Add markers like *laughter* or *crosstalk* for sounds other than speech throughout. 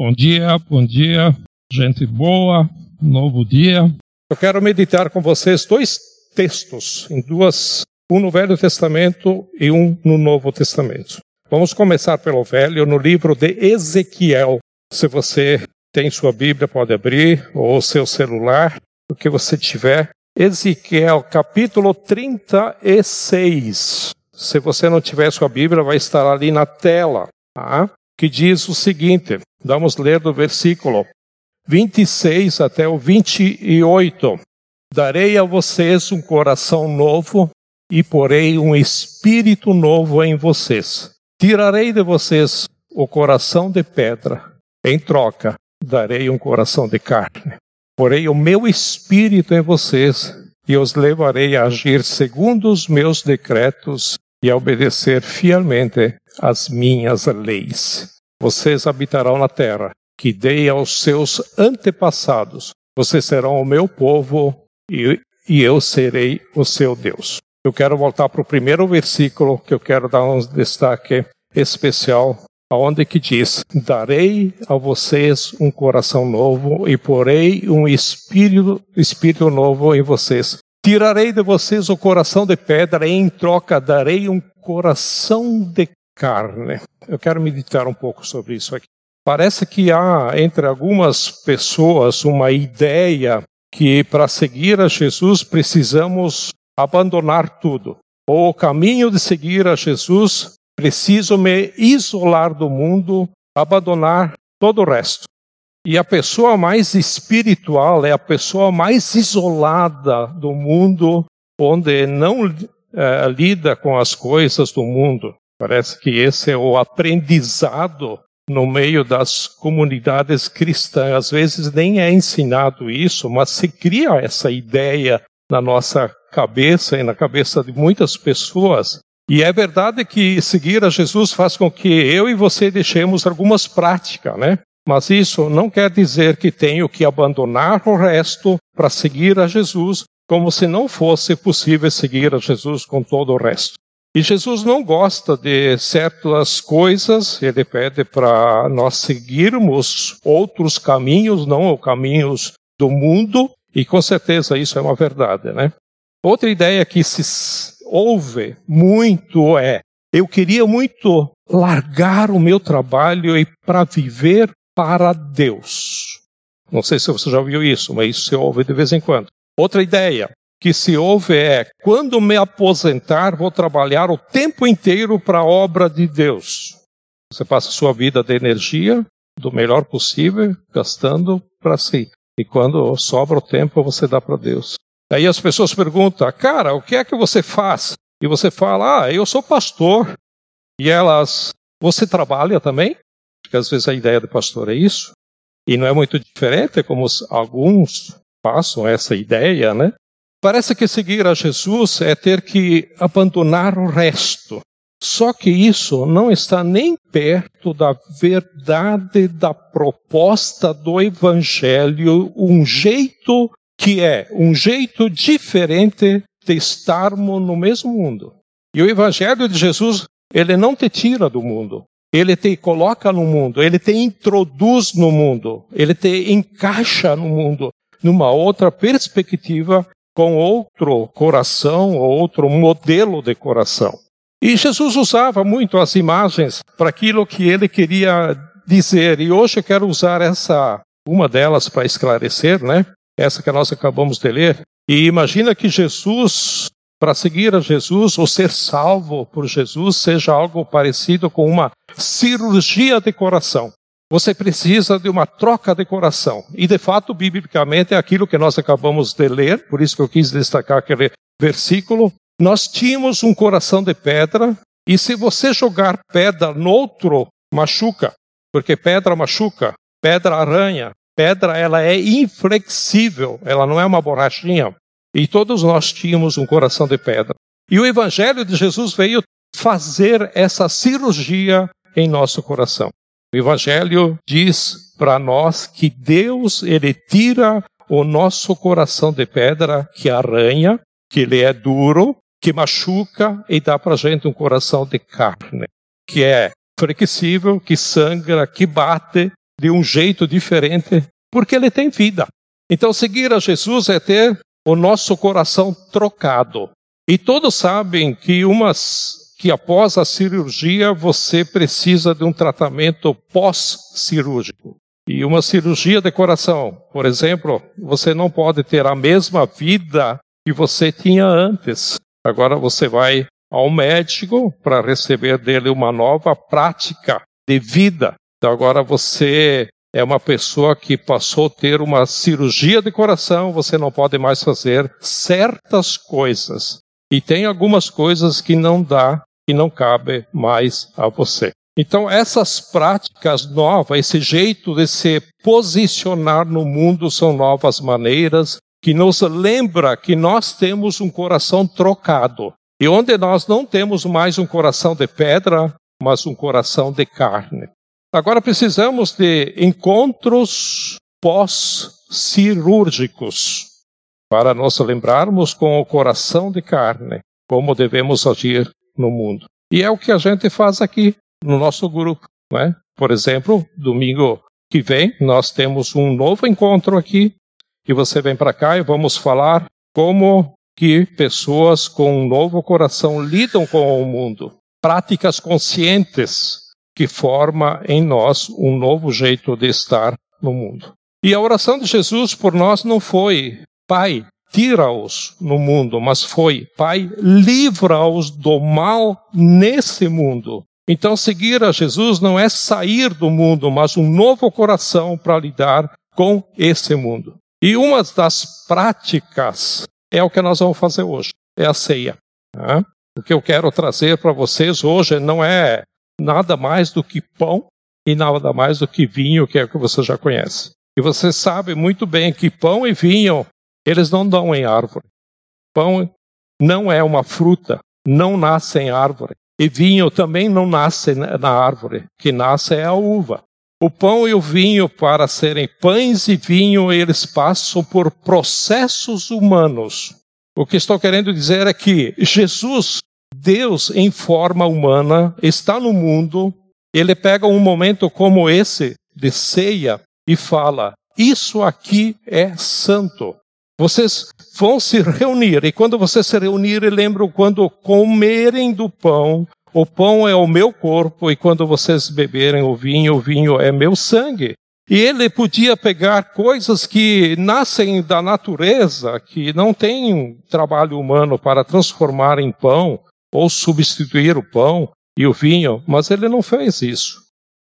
Bom dia, bom dia, gente boa, novo dia. Eu quero meditar com vocês dois textos, em duas, um no Velho Testamento e um no Novo Testamento. Vamos começar pelo Velho, no livro de Ezequiel. Se você tem sua Bíblia, pode abrir, ou seu celular, o que você tiver. Ezequiel, capítulo 36. Se você não tiver sua Bíblia, vai estar ali na tela. Tá? Que diz o seguinte: vamos ler do versículo 26 até o 28. Darei a vocês um coração novo e porei um espírito novo em vocês. Tirarei de vocês o coração de pedra, em troca, darei um coração de carne. Porei o meu espírito em vocês e os levarei a agir segundo os meus decretos e a obedecer fielmente as minhas leis. Vocês habitarão na terra que dei aos seus antepassados. Vocês serão o meu povo e, e eu serei o seu Deus. Eu quero voltar para o primeiro versículo que eu quero dar um destaque especial, aonde que diz: Darei a vocês um coração novo e porei um espírito, espírito novo em vocês. Tirarei de vocês o coração de pedra e em troca darei um coração de carne. Eu quero meditar um pouco sobre isso aqui. Parece que há entre algumas pessoas uma ideia que para seguir a Jesus precisamos abandonar tudo. Ou o caminho de seguir a Jesus, preciso me isolar do mundo, abandonar todo o resto. E a pessoa mais espiritual é a pessoa mais isolada do mundo, onde não é, lida com as coisas do mundo. Parece que esse é o aprendizado no meio das comunidades cristãs. Às vezes nem é ensinado isso, mas se cria essa ideia na nossa cabeça e na cabeça de muitas pessoas. E é verdade que seguir a Jesus faz com que eu e você deixemos algumas práticas, né? Mas isso não quer dizer que tenho que abandonar o resto para seguir a Jesus, como se não fosse possível seguir a Jesus com todo o resto. E Jesus não gosta de certas coisas, ele pede para nós seguirmos outros caminhos, não os caminhos do mundo, e com certeza isso é uma verdade, né? Outra ideia que se ouve muito é: eu queria muito largar o meu trabalho e para viver para Deus. Não sei se você já ouviu isso, mas isso se ouve de vez em quando. Outra ideia: que se ouve é: quando me aposentar, vou trabalhar o tempo inteiro para a obra de Deus. Você passa sua vida de energia do melhor possível, gastando para si. E quando sobra o tempo, você dá para Deus. Aí as pessoas perguntam: cara, o que é que você faz? E você fala: ah, eu sou pastor. E elas: você trabalha também? Porque às vezes a ideia do pastor é isso. E não é muito diferente como alguns passam essa ideia, né? Parece que seguir a Jesus é ter que abandonar o resto. Só que isso não está nem perto da verdade da proposta do Evangelho, um jeito que é um jeito diferente de estarmos no mesmo mundo. E o Evangelho de Jesus, ele não te tira do mundo, ele te coloca no mundo, ele te introduz no mundo, ele te encaixa no mundo numa outra perspectiva com outro coração ou outro modelo de coração. E Jesus usava muito as imagens para aquilo que ele queria dizer. E hoje eu quero usar essa, uma delas para esclarecer, né? Essa que nós acabamos de ler. E imagina que Jesus, para seguir a Jesus ou ser salvo por Jesus, seja algo parecido com uma cirurgia de coração. Você precisa de uma troca de coração. E de fato, biblicamente, é aquilo que nós acabamos de ler, por isso que eu quis destacar aquele versículo. Nós tínhamos um coração de pedra, e se você jogar pedra no outro, machuca, porque pedra machuca, pedra arranha, pedra ela é inflexível, ela não é uma borrachinha. E todos nós tínhamos um coração de pedra. E o evangelho de Jesus veio fazer essa cirurgia em nosso coração. O Evangelho diz para nós que Deus ele tira o nosso coração de pedra que arranha, que ele é duro, que machuca e dá para gente um coração de carne, que é flexível, que sangra, que bate, de um jeito diferente, porque ele tem vida. Então, seguir a Jesus é ter o nosso coração trocado. E todos sabem que umas que após a cirurgia você precisa de um tratamento pós-cirúrgico. E uma cirurgia de coração, por exemplo, você não pode ter a mesma vida que você tinha antes. Agora você vai ao médico para receber dele uma nova prática de vida. Então agora você é uma pessoa que passou a ter uma cirurgia de coração, você não pode mais fazer certas coisas. E tem algumas coisas que não dá, que não cabe mais a você. Então, essas práticas novas, esse jeito de se posicionar no mundo são novas maneiras que nos lembra que nós temos um coração trocado. E onde nós não temos mais um coração de pedra, mas um coração de carne. Agora precisamos de encontros pós-cirúrgicos para nos lembrarmos com o coração de carne como devemos agir no mundo. E é o que a gente faz aqui no nosso grupo. Né? Por exemplo, domingo que vem nós temos um novo encontro aqui e você vem para cá e vamos falar como que pessoas com um novo coração lidam com o mundo. Práticas conscientes que forma em nós um novo jeito de estar no mundo. E a oração de Jesus por nós não foi, Pai, tira-os no mundo, mas foi, Pai, livra-os do mal nesse mundo. Então, seguir a Jesus não é sair do mundo, mas um novo coração para lidar com esse mundo. E uma das práticas é o que nós vamos fazer hoje, é a ceia. Né? O que eu quero trazer para vocês hoje não é nada mais do que pão e nada mais do que vinho, que é o que você já conhece. E você sabe muito bem que pão e vinho, eles não dão em árvore. Pão não é uma fruta, não nasce em árvore. E vinho também não nasce na árvore, que nasce é a uva. O pão e o vinho, para serem pães e vinho, eles passam por processos humanos. O que estou querendo dizer é que Jesus Deus, em forma humana, está no mundo, ele pega um momento como esse de ceia e fala: Isso aqui é santo. Vocês vão se reunir, e quando vocês se reunirem, lembram quando comerem do pão, o pão é o meu corpo, e quando vocês beberem o vinho, o vinho é meu sangue. E ele podia pegar coisas que nascem da natureza, que não têm trabalho humano para transformar em pão, ou substituir o pão e o vinho, mas ele não fez isso.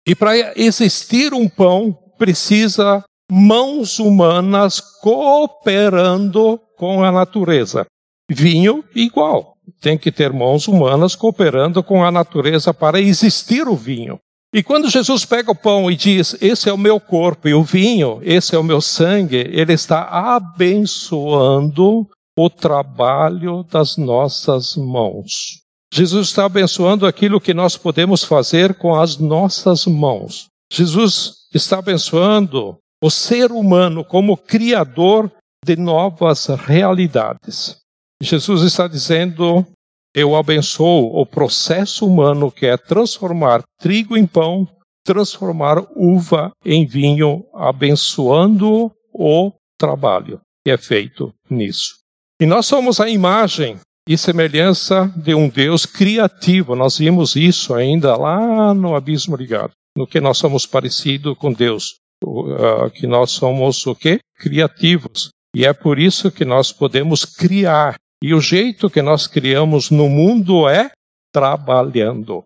E para existir um pão, precisa mãos humanas cooperando com a natureza. Vinho, igual. Tem que ter mãos humanas cooperando com a natureza para existir o vinho. E quando Jesus pega o pão e diz: Esse é o meu corpo, e o vinho, esse é o meu sangue, ele está abençoando o trabalho das nossas mãos. Jesus está abençoando aquilo que nós podemos fazer com as nossas mãos. Jesus está abençoando o ser humano como criador de novas realidades. Jesus está dizendo: Eu abençoo o processo humano que é transformar trigo em pão, transformar uva em vinho, abençoando o trabalho que é feito nisso. E nós somos a imagem e semelhança de um Deus criativo. Nós vimos isso ainda lá no abismo ligado, no que nós somos parecidos com Deus, uh, que nós somos o quê? Criativos. E é por isso que nós podemos criar. E o jeito que nós criamos no mundo é trabalhando.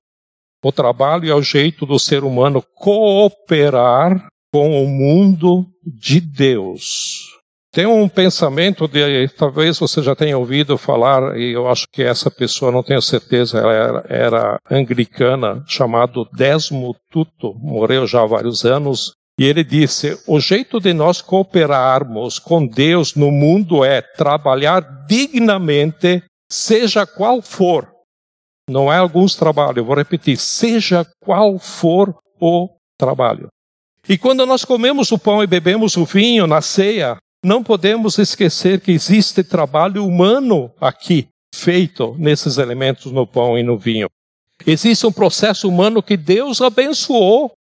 O trabalho é o jeito do ser humano cooperar com o mundo de Deus. Tem um pensamento de, talvez você já tenha ouvido falar, e eu acho que essa pessoa, não tenho certeza, ela era, era anglicana, chamado Desmo Tutu, morreu já há vários anos, e ele disse: o jeito de nós cooperarmos com Deus no mundo é trabalhar dignamente, seja qual for. Não é alguns trabalhos, vou repetir, seja qual for o trabalho. E quando nós comemos o pão e bebemos o vinho na ceia, não podemos esquecer que existe trabalho humano aqui, feito nesses elementos no pão e no vinho. Existe um processo humano que Deus abençoou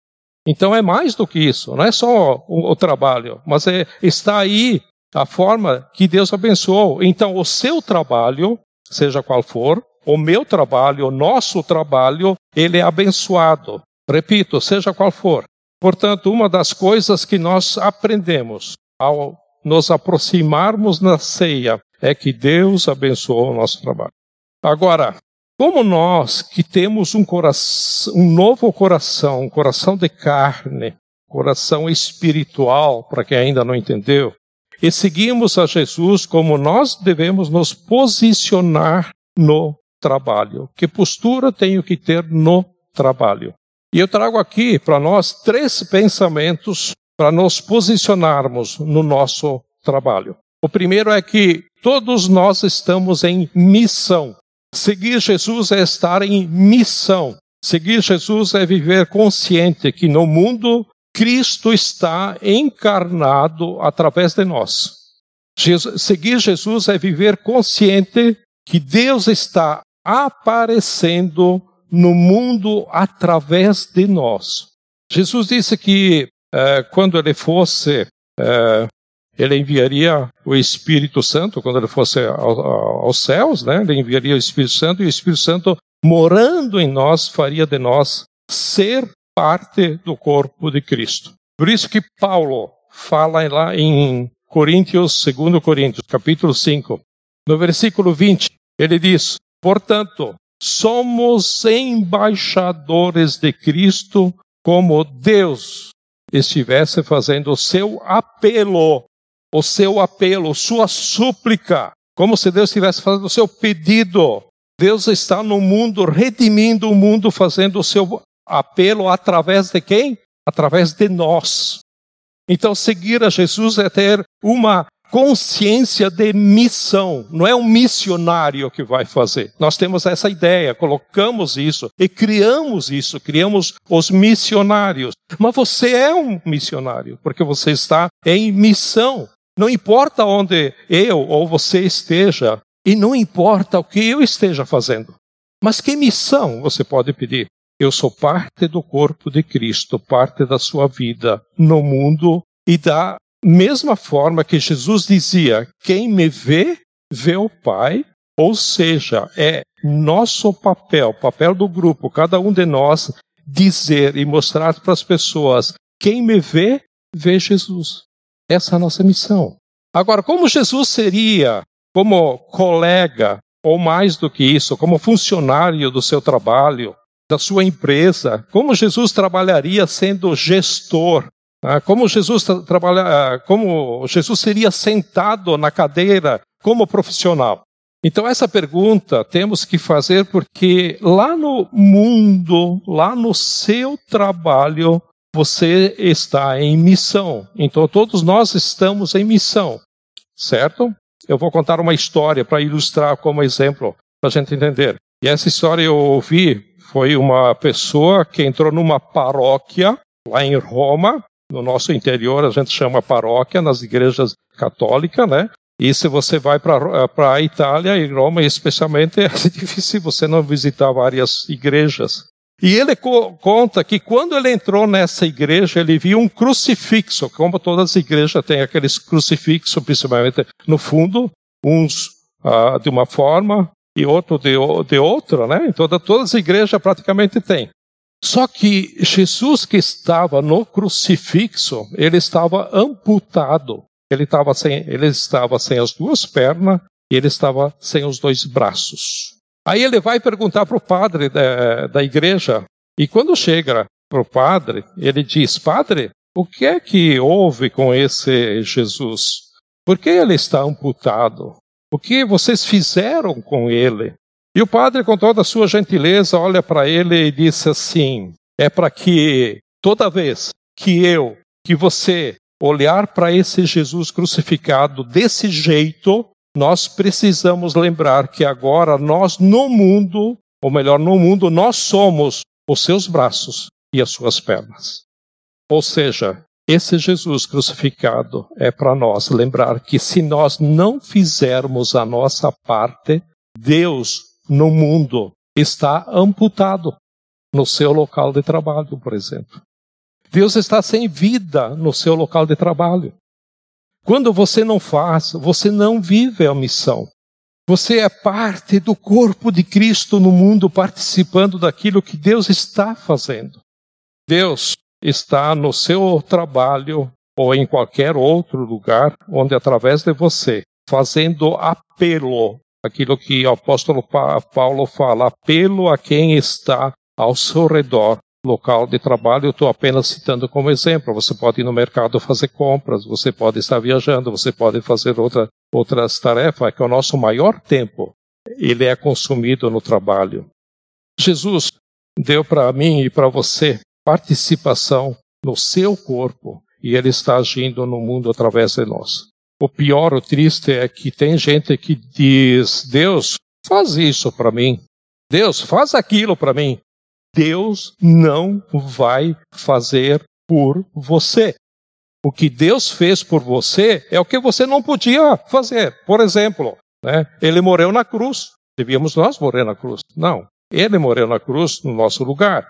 Então é mais do que isso, não é só o, o trabalho, mas é, está aí a forma que Deus abençoou. Então o seu trabalho, seja qual for, o meu trabalho, o nosso trabalho, ele é abençoado. Repito, seja qual for. Portanto, uma das coisas que nós aprendemos ao nos aproximarmos na ceia é que Deus abençoou o nosso trabalho. Agora, como nós que temos um coração, um novo coração, um coração de carne, coração espiritual, para quem ainda não entendeu, e seguimos a Jesus como nós devemos nos posicionar no trabalho. Que postura tenho que ter no trabalho? E eu trago aqui para nós três pensamentos para nos posicionarmos no nosso trabalho. O primeiro é que todos nós estamos em missão. Seguir Jesus é estar em missão. Seguir Jesus é viver consciente que no mundo Cristo está encarnado através de nós. Jesus, seguir Jesus é viver consciente que Deus está aparecendo no mundo através de nós. Jesus disse que eh, quando ele fosse, eh, ele enviaria o Espírito Santo, quando ele fosse ao, aos céus, né? ele enviaria o Espírito Santo e o Espírito Santo, morando em nós, faria de nós ser parte do corpo de Cristo. Por isso que Paulo fala lá em Coríntios, 2 Coríntios, capítulo 5, no versículo 20, ele diz: Portanto, somos embaixadores de Cristo, como Deus estivesse fazendo o seu apelo, o seu apelo, sua súplica, como se Deus estivesse fazendo o seu pedido. Deus está no mundo, redimindo o mundo, fazendo o seu apelo através de quem? Através de nós. Então, seguir a Jesus é ter uma consciência de missão. Não é um missionário que vai fazer. Nós temos essa ideia, colocamos isso e criamos isso, criamos os missionários. Mas você é um missionário, porque você está em missão. Não importa onde eu ou você esteja, e não importa o que eu esteja fazendo. Mas que missão você pode pedir? Eu sou parte do corpo de Cristo, parte da sua vida no mundo e da mesma forma que Jesus dizia: quem me vê, vê o Pai. Ou seja, é nosso papel, papel do grupo, cada um de nós, dizer e mostrar para as pessoas: quem me vê, vê Jesus. Essa é a nossa missão. Agora, como Jesus seria como colega, ou mais do que isso, como funcionário do seu trabalho, da sua empresa, como Jesus trabalharia sendo gestor, ah, como Jesus trabalha, ah, como Jesus seria sentado na cadeira como profissional. Então essa pergunta temos que fazer porque lá no mundo, lá no seu trabalho, você está em missão. Então todos nós estamos em missão, certo? Eu vou contar uma história para ilustrar como exemplo, para a gente entender. E essa história eu ouvi, foi uma pessoa que entrou numa paróquia lá em Roma, no nosso interior a gente chama paróquia, nas igrejas católicas, né? E se você vai para a Itália e Roma, especialmente, *laughs* é difícil você não visitar várias igrejas. E ele co conta que quando ele entrou nessa igreja, ele viu um crucifixo, como todas as igrejas têm aqueles crucifixos, principalmente no fundo, uns uh, de uma forma e outro de, de outra, né? Então, todas as igrejas praticamente têm. Só que Jesus que estava no crucifixo, ele estava amputado. Ele estava sem, ele estava sem as duas pernas e ele estava sem os dois braços. Aí ele vai perguntar para o padre da, da igreja. E quando chega para o padre, ele diz: Padre, o que é que houve com esse Jesus? Por que ele está amputado? O que vocês fizeram com ele? E o padre, com toda a sua gentileza, olha para ele e disse assim: é para que toda vez que eu, que você olhar para esse Jesus crucificado desse jeito, nós precisamos lembrar que agora nós no mundo, ou melhor, no mundo, nós somos os seus braços e as suas pernas. Ou seja, esse Jesus crucificado é para nós lembrar que se nós não fizermos a nossa parte, Deus no mundo está amputado no seu local de trabalho, por exemplo. Deus está sem vida no seu local de trabalho. Quando você não faz, você não vive a missão. Você é parte do corpo de Cristo no mundo, participando daquilo que Deus está fazendo. Deus está no seu trabalho ou em qualquer outro lugar onde, através de você, fazendo apelo, aquilo que o apóstolo Paulo fala, apelo a quem está ao seu redor, local de trabalho, eu estou apenas citando como exemplo. Você pode ir no mercado fazer compras, você pode estar viajando, você pode fazer outra, outras tarefas, é que o nosso maior tempo ele é consumido no trabalho. Jesus deu para mim e para você participação no seu corpo e ele está agindo no mundo através de nós. O pior, o triste é que tem gente que diz: Deus, faz isso para mim. Deus, faz aquilo para mim. Deus não vai fazer por você. O que Deus fez por você é o que você não podia fazer. Por exemplo, né, ele morreu na cruz. Devíamos nós morrer na cruz. Não. Ele morreu na cruz no nosso lugar.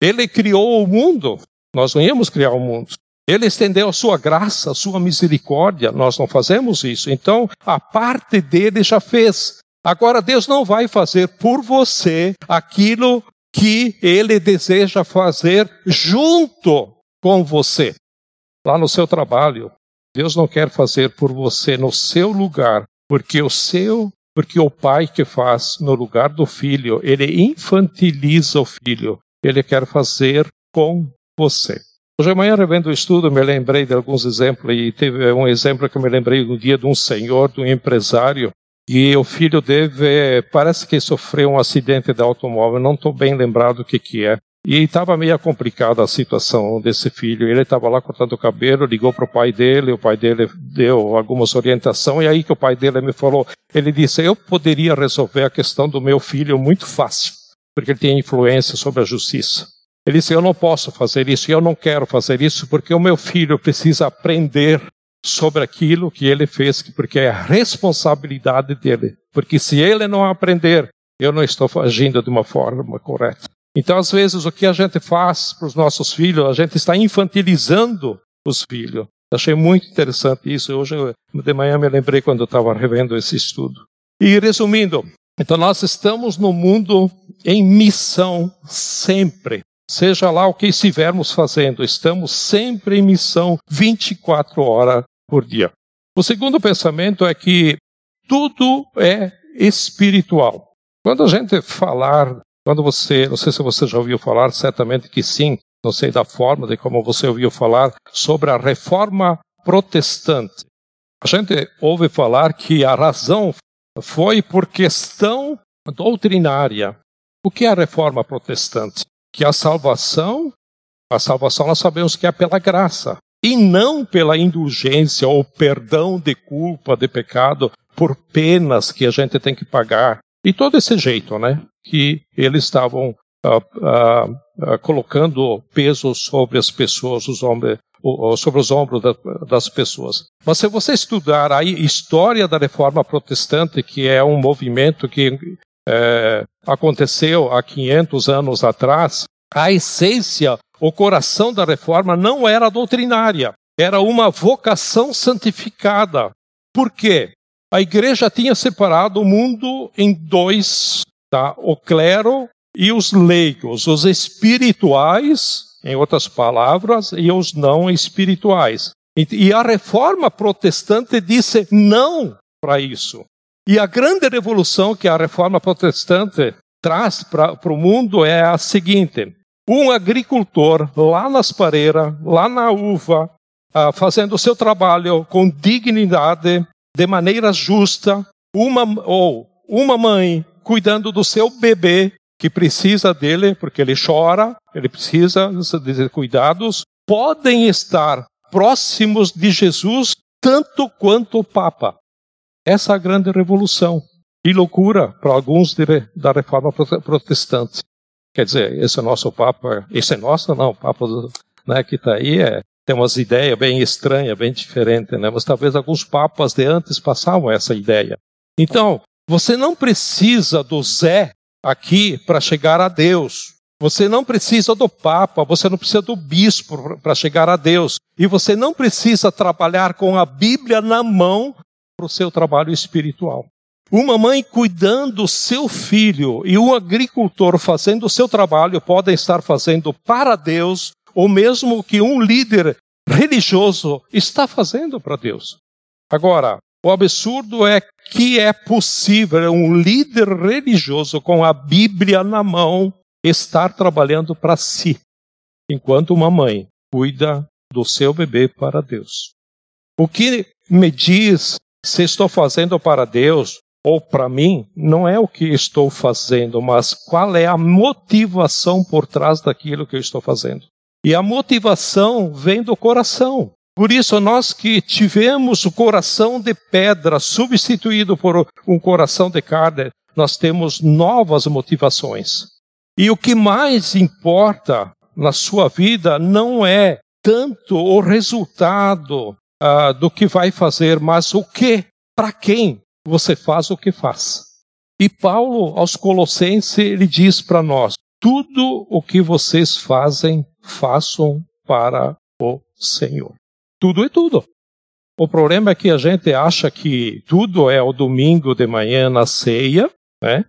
Ele criou o mundo. Nós não íamos criar o mundo. Ele estendeu a sua graça, a sua misericórdia. Nós não fazemos isso. Então, a parte dele já fez. Agora, Deus não vai fazer por você aquilo que ele deseja fazer junto com você. Lá no seu trabalho, Deus não quer fazer por você no seu lugar, porque o seu, porque o pai que faz no lugar do filho, ele infantiliza o filho. Ele quer fazer com você. Hoje amanhã, revendo o estudo, me lembrei de alguns exemplos, e teve um exemplo que me lembrei no dia de um senhor, de um empresário, e o filho dele, parece que sofreu um acidente de automóvel, não estou bem lembrado o que, que é. E estava meio complicada a situação desse filho. Ele estava lá cortando o cabelo, ligou para o pai dele, o pai dele deu algumas orientações, e aí que o pai dele me falou, ele disse, eu poderia resolver a questão do meu filho muito fácil, porque ele tem influência sobre a justiça. Ele disse, eu não posso fazer isso, eu não quero fazer isso, porque o meu filho precisa aprender sobre aquilo que ele fez, porque é a responsabilidade dele. Porque se ele não aprender, eu não estou agindo de uma forma correta. Então, às vezes, o que a gente faz para os nossos filhos, a gente está infantilizando os filhos. Achei muito interessante isso. Hoje, de manhã, me lembrei quando eu estava revendo esse estudo. E resumindo, então nós estamos no mundo em missão sempre. Seja lá o que estivermos fazendo, estamos sempre em missão 24 horas por dia. O segundo pensamento é que tudo é espiritual. Quando a gente falar, quando você, não sei se você já ouviu falar, certamente que sim, não sei da forma de como você ouviu falar sobre a reforma protestante. A gente ouve falar que a razão foi por questão doutrinária. O que é a reforma protestante? Que a salvação, a salvação nós sabemos que é pela graça, e não pela indulgência ou perdão de culpa, de pecado, por penas que a gente tem que pagar. E todo esse jeito, né? Que eles estavam uh, uh, uh, colocando peso sobre as pessoas, os homens, sobre os ombros das pessoas. Mas se você estudar a história da reforma protestante, que é um movimento que é, aconteceu há 500 anos atrás, a essência, o coração da reforma não era doutrinária, era uma vocação santificada. Por quê? A igreja tinha separado o mundo em dois, tá? o clero e os leigos, os espirituais, em outras palavras, e os não espirituais. E a reforma protestante disse não para isso. E a grande revolução que a reforma protestante traz para o mundo é a seguinte: um agricultor lá nas pareiras, lá na uva, ah, fazendo o seu trabalho com dignidade, de maneira justa, uma, ou uma mãe cuidando do seu bebê, que precisa dele, porque ele chora, ele precisa de cuidados, podem estar próximos de Jesus tanto quanto o Papa. Essa é a grande revolução. E loucura para alguns de, da reforma protestante. Quer dizer, esse é nosso Papa, esse é nosso não, o Papa né, que está aí é, tem umas ideias bem estranhas, bem diferentes, né? mas talvez alguns papas de antes passavam essa ideia. Então, você não precisa do Zé aqui para chegar a Deus. Você não precisa do Papa, você não precisa do bispo para chegar a Deus. E você não precisa trabalhar com a Bíblia na mão para o seu trabalho espiritual. Uma mãe cuidando do seu filho e um agricultor fazendo o seu trabalho podem estar fazendo para Deus o mesmo que um líder religioso está fazendo para Deus. Agora, o absurdo é que é possível um líder religioso com a Bíblia na mão estar trabalhando para si, enquanto uma mãe cuida do seu bebê para Deus. O que me diz se estou fazendo para Deus ou para mim, não é o que estou fazendo, mas qual é a motivação por trás daquilo que eu estou fazendo. E a motivação vem do coração. Por isso, nós que tivemos o coração de pedra substituído por um coração de carne, nós temos novas motivações. E o que mais importa na sua vida não é tanto o resultado uh, do que vai fazer, mas o que, para quem você faz o que faz. E Paulo, aos Colossenses, ele diz para nós: tudo o que vocês fazem, façam para o Senhor. Tudo é tudo. O problema é que a gente acha que tudo é o domingo de manhã na ceia, né?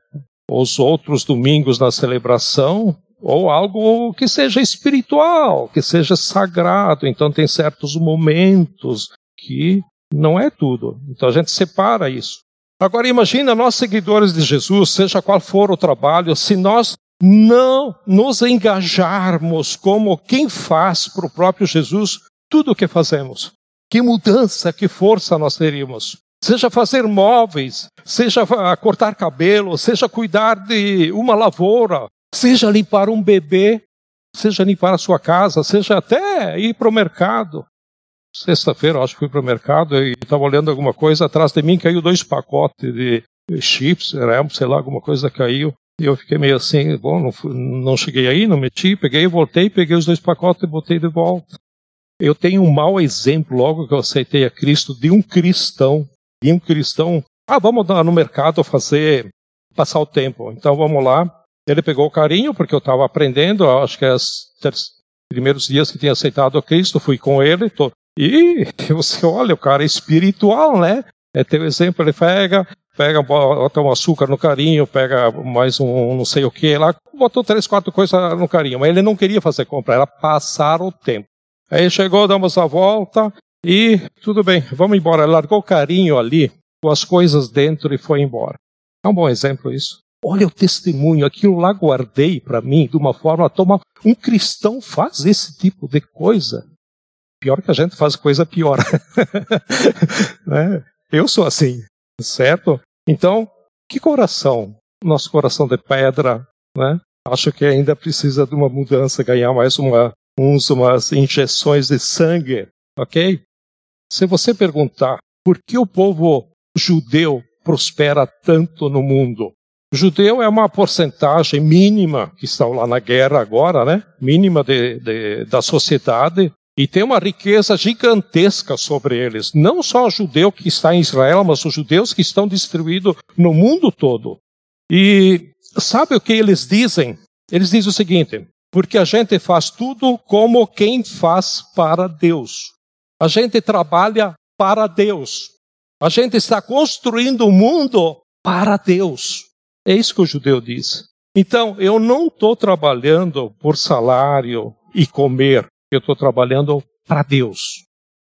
os outros domingos na celebração, ou algo que seja espiritual, que seja sagrado. Então tem certos momentos que não é tudo. Então a gente separa isso. Agora imagina nós seguidores de Jesus, seja qual for o trabalho, se nós não nos engajarmos como quem faz para o próprio Jesus tudo o que fazemos. Que mudança, que força nós teríamos seja fazer móveis, seja cortar cabelo, seja cuidar de uma lavoura, seja limpar um bebê, seja limpar a sua casa, seja até ir para o mercado. Sexta-feira, acho que fui para o mercado e estava olhando alguma coisa, atrás de mim caiu dois pacotes de chips, sei lá, alguma coisa caiu. E eu fiquei meio assim, bom, não, não cheguei aí, não meti, peguei, voltei, peguei os dois pacotes e botei de volta. Eu tenho um mau exemplo, logo que eu aceitei a Cristo, de um cristão e um cristão, ah, vamos no mercado fazer, passar o tempo. Então vamos lá. Ele pegou o carinho, porque eu estava aprendendo, acho que é os primeiros dias que tinha aceitado a Cristo, fui com ele. Tô, e *laughs* você olha, o cara é espiritual, né? É teu exemplo, ele pega, pega, bota um açúcar no carinho, pega mais um não sei o que lá, botou três, quatro coisas no carinho, mas ele não queria fazer compra, era passar o tempo. Aí chegou, damos a volta, e tudo bem, vamos embora. Largou o carinho ali, com as coisas dentro e foi embora. É um bom exemplo isso. Olha o testemunho, aquilo lá guardei para mim de uma forma toma um cristão faz esse tipo de coisa. Pior que a gente faz coisa pior. *laughs* né? Eu sou assim, certo? Então, que coração? Nosso coração de pedra, né? Acho que ainda precisa de uma mudança, ganhar mais uma, uns, umas injeções de sangue, ok? Se você perguntar por que o povo judeu prospera tanto no mundo, judeu é uma porcentagem mínima que estão lá na guerra agora, né? Mínima de, de, da sociedade e tem uma riqueza gigantesca sobre eles. Não só o judeu que está em Israel, mas os judeus que estão distribuídos no mundo todo. E sabe o que eles dizem? Eles dizem o seguinte: porque a gente faz tudo como quem faz para Deus. A gente trabalha para Deus. A gente está construindo o mundo para Deus. É isso que o judeu diz. Então, eu não estou trabalhando por salário e comer. Eu estou trabalhando para Deus.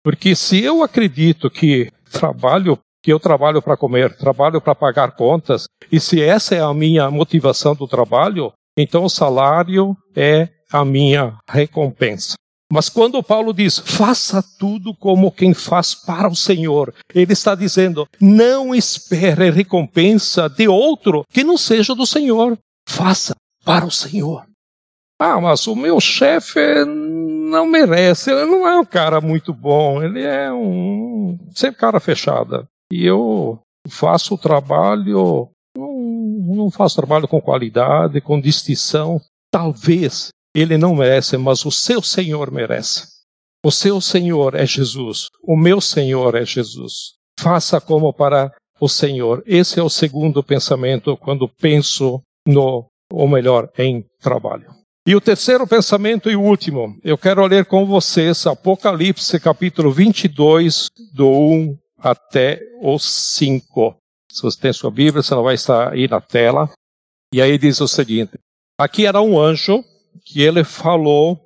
Porque se eu acredito que trabalho, que eu trabalho para comer, trabalho para pagar contas, e se essa é a minha motivação do trabalho, então o salário é a minha recompensa. Mas quando Paulo diz, faça tudo como quem faz para o Senhor, ele está dizendo, não espere recompensa de outro que não seja do Senhor. Faça para o Senhor. Ah, mas o meu chefe não merece, ele não é um cara muito bom, ele é um sempre cara fechada. E eu faço o trabalho, não, não faço trabalho com qualidade, com distinção. Talvez ele não merece, mas o seu Senhor merece. O seu Senhor é Jesus. O meu Senhor é Jesus. Faça como para o Senhor. Esse é o segundo pensamento quando penso no, ou melhor, em trabalho. E o terceiro pensamento e o último, eu quero ler com vocês Apocalipse capítulo 22, do 1 até o 5. Se você tem sua Bíblia, você não vai estar aí na tela. E aí diz o seguinte: aqui era um anjo que ele falou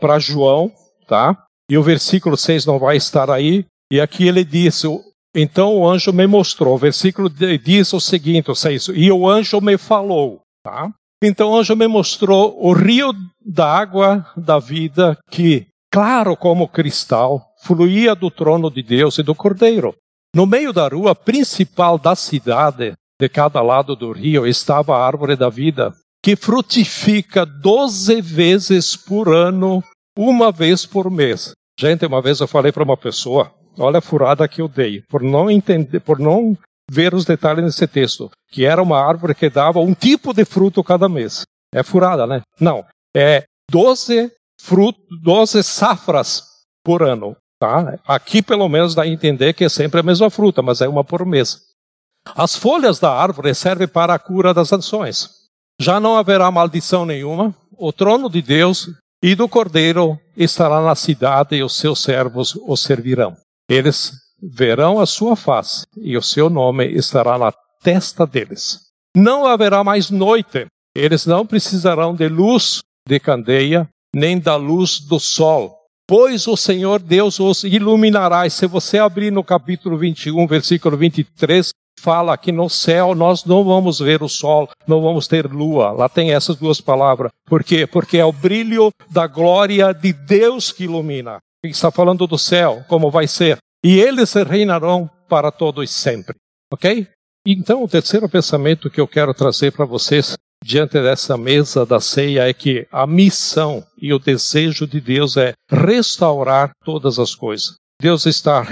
para João, tá? E o versículo 6 não vai estar aí. E aqui ele disse: então o anjo me mostrou. O versículo diz o seguinte: o 6, e o anjo me falou, tá? Então o anjo me mostrou o rio da água da vida que, claro como cristal, fluía do trono de Deus e do Cordeiro. No meio da rua principal da cidade, de cada lado do rio, estava a árvore da vida, que frutifica doze vezes por ano, uma vez por mês. Gente, uma vez eu falei para uma pessoa, olha a furada que eu dei, por não entender, por não ver os detalhes nesse texto, que era uma árvore que dava um tipo de fruto cada mês. É furada, né? Não. É 12 frutos, 12 safras por ano. Tá? Aqui, pelo menos, dá a entender que é sempre a mesma fruta, mas é uma por mês. As folhas da árvore servem para a cura das nações. Já não haverá maldição nenhuma. O trono de Deus e do Cordeiro estará na cidade e os seus servos o servirão. Eles verão a sua face, e o seu nome estará na testa deles. Não haverá mais noite, eles não precisarão de luz de candeia, nem da luz do sol, pois o Senhor Deus os iluminará. E se você abrir no capítulo 21, versículo 23, fala que no céu nós não vamos ver o sol, não vamos ter lua. Lá tem essas duas palavras. Por quê? Porque é o brilho da glória de Deus que ilumina. Ele está falando do céu, como vai ser e eles reinarão para todos sempre. Ok? Então, o terceiro pensamento que eu quero trazer para vocês diante dessa mesa da ceia é que a missão e o desejo de Deus é restaurar todas as coisas. Deus está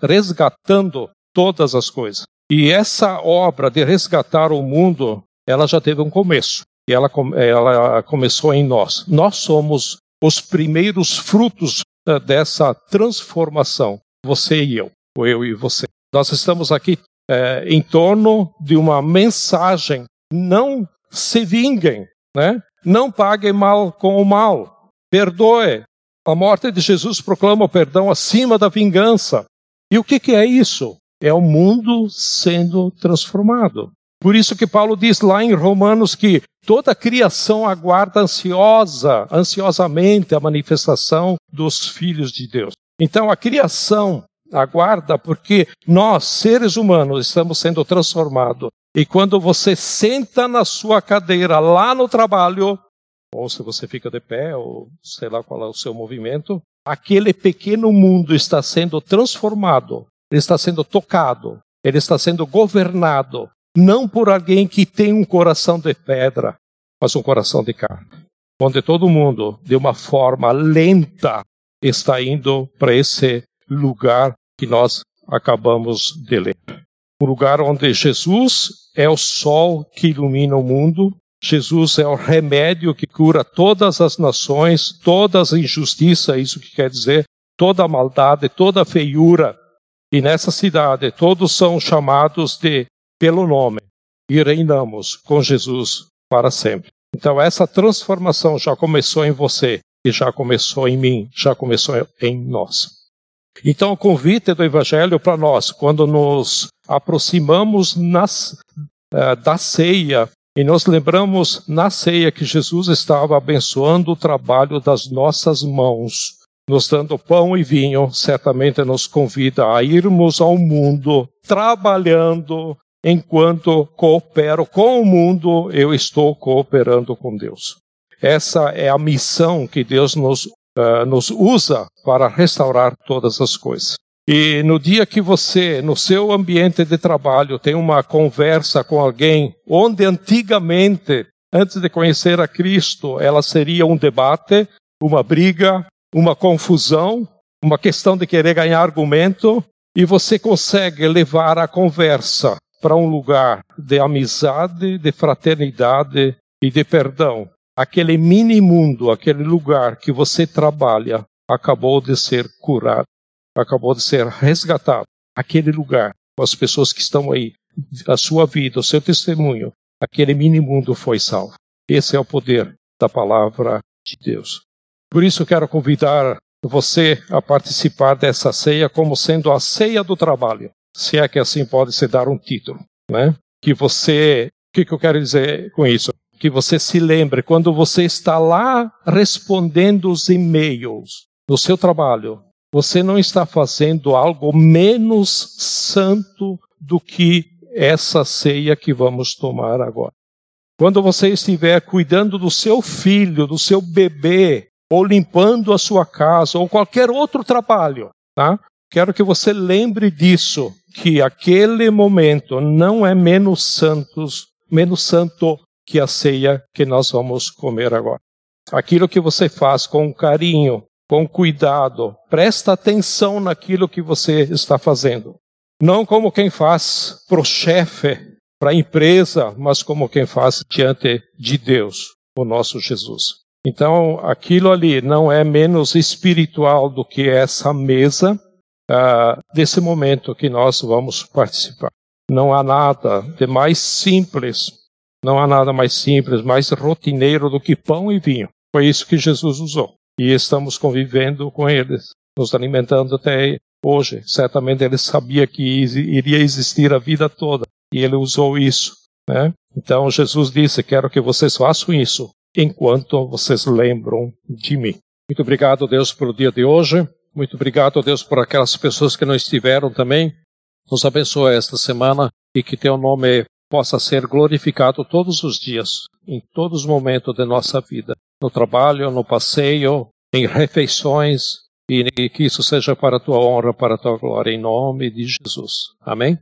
resgatando todas as coisas. E essa obra de resgatar o mundo, ela já teve um começo. E ela, ela começou em nós. Nós somos os primeiros frutos eh, dessa transformação você e eu, ou eu e você. Nós estamos aqui é, em torno de uma mensagem: não se vinguem, né? não paguem mal com o mal, perdoe. A morte de Jesus proclama o perdão acima da vingança. E o que, que é isso? É o mundo sendo transformado. Por isso que Paulo diz lá em Romanos que toda a criação aguarda ansiosa, ansiosamente a manifestação dos filhos de Deus. Então a criação aguarda porque nós, seres humanos, estamos sendo transformados. E quando você senta na sua cadeira lá no trabalho, ou se você fica de pé, ou sei lá qual é o seu movimento, aquele pequeno mundo está sendo transformado, ele está sendo tocado, ele está sendo governado, não por alguém que tem um coração de pedra, mas um coração de carne. Onde todo mundo, de uma forma lenta, está indo para esse lugar que nós acabamos de ler. Um lugar onde Jesus é o sol que ilumina o mundo, Jesus é o remédio que cura todas as nações, todas as injustiças, isso que quer dizer, toda a maldade, toda a feiura. E nessa cidade todos são chamados de pelo nome e reinamos com Jesus para sempre. Então essa transformação já começou em você e já começou em mim, já começou em nós. Então, o convite do Evangelho para nós, quando nos aproximamos nas, uh, da ceia e nos lembramos na ceia que Jesus estava abençoando o trabalho das nossas mãos, nos dando pão e vinho, certamente nos convida a irmos ao mundo trabalhando enquanto coopero com o mundo, eu estou cooperando com Deus. Essa é a missão que Deus nos, uh, nos usa para restaurar todas as coisas. E no dia que você, no seu ambiente de trabalho, tem uma conversa com alguém, onde antigamente, antes de conhecer a Cristo, ela seria um debate, uma briga, uma confusão, uma questão de querer ganhar argumento, e você consegue levar a conversa para um lugar de amizade, de fraternidade e de perdão aquele mini mundo, aquele lugar que você trabalha, acabou de ser curado, acabou de ser resgatado. Aquele lugar, com as pessoas que estão aí, a sua vida, o seu testemunho, aquele mini mundo foi salvo. Esse é o poder da palavra de Deus. Por isso quero convidar você a participar dessa ceia como sendo a ceia do trabalho, se é que assim pode se dar um título, né? Que você, o que, que eu quero dizer com isso? Que você se lembre quando você está lá respondendo os e-mails no seu trabalho, você não está fazendo algo menos santo do que essa ceia que vamos tomar agora. Quando você estiver cuidando do seu filho, do seu bebê, ou limpando a sua casa, ou qualquer outro trabalho, tá? Quero que você lembre disso, que aquele momento não é menos santos, menos santo que a ceia que nós vamos comer agora. Aquilo que você faz com carinho, com cuidado, presta atenção naquilo que você está fazendo. Não como quem faz para o chefe, para a empresa, mas como quem faz diante de Deus, o nosso Jesus. Então, aquilo ali não é menos espiritual do que essa mesa uh, desse momento que nós vamos participar. Não há nada de mais simples, não há nada mais simples, mais rotineiro do que pão e vinho. Foi isso que Jesus usou. E estamos convivendo com eles, nos alimentando até hoje. Certamente ele sabia que iria existir a vida toda e ele usou isso. Né? Então Jesus disse: Quero que vocês façam isso enquanto vocês lembram de mim. Muito obrigado, Deus, pelo dia de hoje. Muito obrigado, Deus, por aquelas pessoas que não estiveram também. Nos abençoe esta semana e que teu nome possa ser glorificado todos os dias, em todos os momentos de nossa vida, no trabalho, no passeio, em refeições, e que isso seja para a tua honra, para a tua glória, em nome de Jesus. Amém?